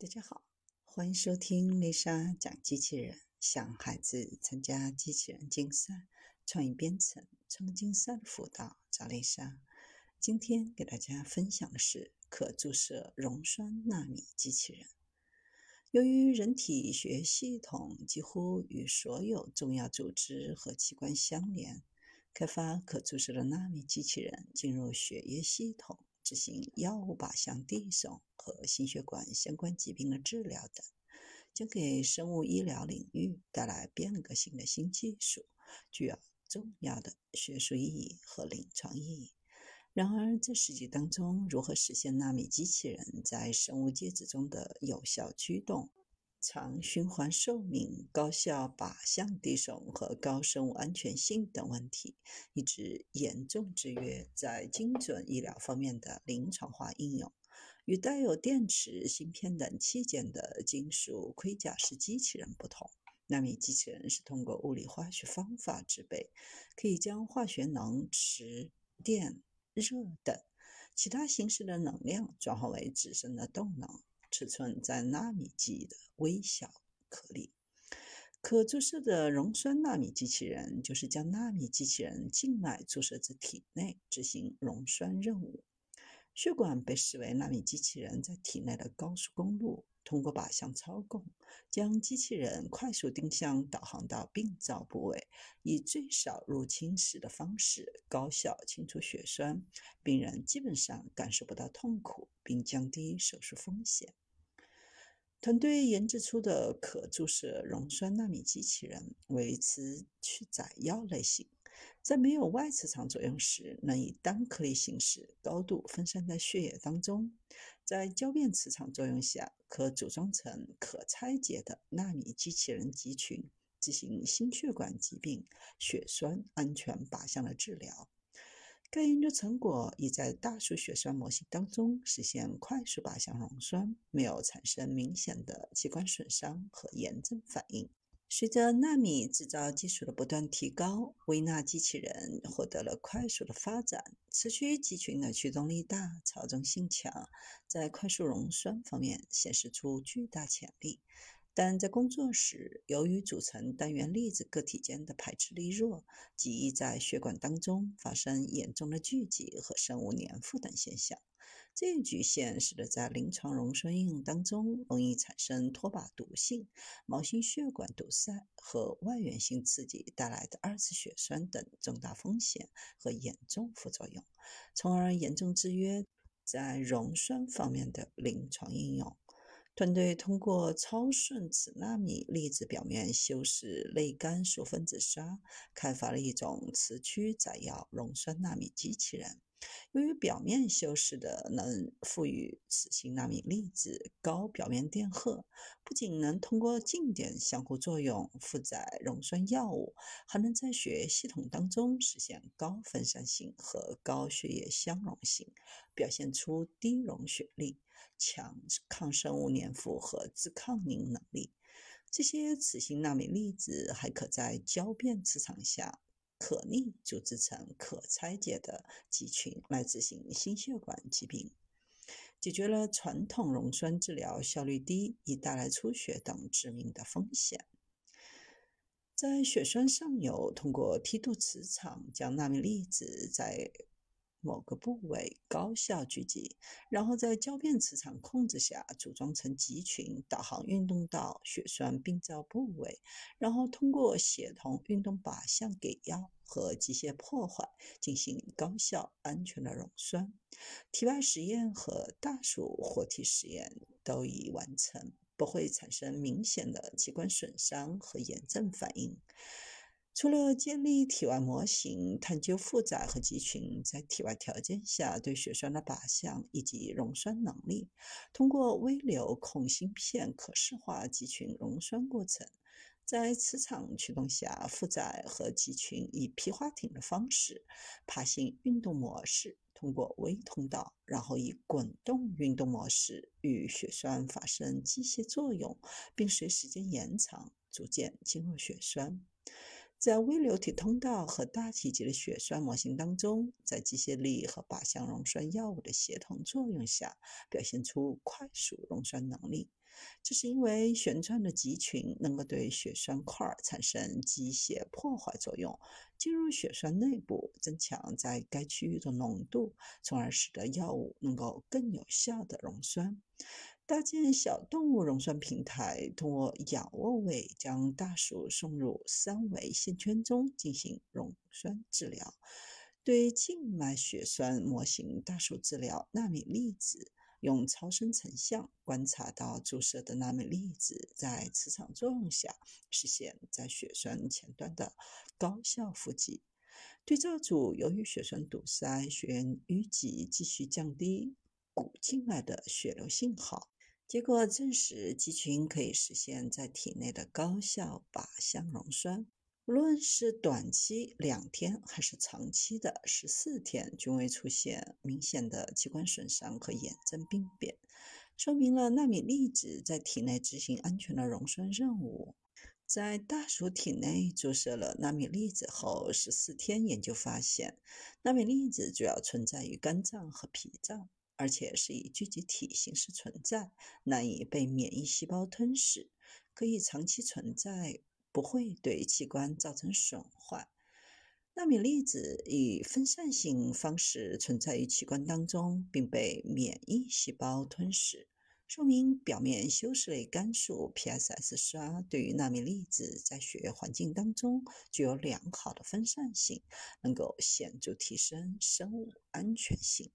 大家好，欢迎收听丽莎讲机器人，想孩子参加机器人竞赛、创意编程、创竞赛辅导，找丽莎。今天给大家分享的是可注射溶栓纳米机器人。由于人体血液系统几乎与所有重要组织和器官相连，开发可注射的纳米机器人进入血液系统。执行药物靶向递送和心血管相关疾病的治疗等，将给生物医疗领域带来变革性的新技术，具有重要的学术意义和临床意义。然而，在实际当中，如何实现纳米机器人在生物介质中的有效驱动？长循环寿命、高效靶向递送和高生物安全性等问题，一直严重制约在精准医疗方面的临床化应用。与带有电池、芯片等器件的金属盔甲式机器人不同，纳米机器人是通过物理化学方法制备，可以将化学能、磁、电、热等其他形式的能量转化为自身的动能。尺寸在纳米级的微小颗粒，可注射的溶栓纳米机器人就是将纳米机器人静脉注射至体内执行溶栓任务。血管被视为纳米机器人在体内的高速公路，通过靶向操控，将机器人快速定向导航到病灶部位，以最少入侵时的方式高效清除血栓，病人基本上感受不到痛苦，并降低手术风险。团队研制出的可注射溶栓纳米机器人为磁去载药类型，在没有外磁场作用时，能以单颗粒形式高度分散在血液当中；在交变磁场作用下，可组装成可拆解的纳米机器人集群，进行心血管疾病血栓安全靶向的治疗。该研究成果已在大数血栓模型当中实现快速靶向溶栓，没有产生明显的器官损伤和炎症反应。随着纳米制造技术的不断提高，微纳机器人获得了快速的发展。此区集群的驱动力大、操纵性强，在快速溶栓方面显示出巨大潜力。但在工作时，由于组成单元粒子个体间的排斥力弱，极易在血管当中发生严重的聚集和生物粘附等现象。这一局限使得在临床溶栓应用当中，容易产生脱靶毒性、毛细血管堵塞和外源性刺激带来的二次血栓等重大风险和严重副作用，从而严重制约在溶栓方面的临床应用。团队通过超顺磁纳米粒子表面修饰类干素分子砂，开发了一种磁驱载药溶栓纳米机器人。由于表面修饰的能赋予磁性纳米粒子高表面电荷，不仅能通过静电相互作用负载溶栓药物，还能在血液系统当中实现高分散性和高血液相容性，表现出低溶血力。强抗生物粘附和自抗凝能力。这些磁性纳米粒子还可在交变磁场下可逆组织成可拆解的集群来执行心血管疾病，解决了传统溶栓治疗效率低、以带来出血等致命的风险。在血栓上游，通过梯度磁场将纳米粒子在某个部位高效聚集，然后在交变磁场控制下组装成集群，导航运动到血栓病灶部位，然后通过协同运动靶向给药和机械破坏进行高效安全的溶栓。体外实验和大鼠活体实验都已完成，不会产生明显的器官损伤和炎症反应。除了建立体外模型、探究负载和集群在体外条件下对血栓的靶向以及溶栓能力，通过微流控芯片可视化集群溶栓过程，在磁场驱动下，负载和集群以皮划艇的方式爬行运动模式，通过微通道，然后以滚动运动模式与血栓发生机械作用，并随时间延长逐渐进入血栓。在微流体通道和大体积的血栓模型当中，在机械力和靶向溶栓药物的协同作用下，表现出快速溶栓能力。这是因为旋转的集群能够对血栓块产生机械破坏作用，进入血栓内部，增强在该区域的浓度，从而使得药物能够更有效的溶栓。搭建小动物溶栓平台，通过仰卧位将大鼠送入三维线圈中进行溶栓治疗。对静脉血栓模型大鼠治疗纳米粒子，用超声成像观察到注射的纳米粒子在磁场作用下实现在血栓前端的高效负极。对照组由于血栓堵塞，血源淤积继续降低骨静脉的血流信号。结果证实，肌群可以实现在体内的高效靶向溶栓，无论是短期两天还是长期的十四天，均未出现明显的器官损伤和炎症病变，说明了纳米粒子在体内执行安全的溶栓任务。在大鼠体内注射了纳米粒子后十四天，研究发现，纳米粒子主要存在于肝脏和脾脏。而且是以聚集体形式存在，难以被免疫细胞吞噬，可以长期存在，不会对器官造成损坏。纳米粒子以分散性方式存在于器官当中，并被免疫细胞吞噬，说明表面修饰类肝素 （PSS） 刷对于纳米粒子在血液环境当中具有良好的分散性，能够显著提升生物安全性。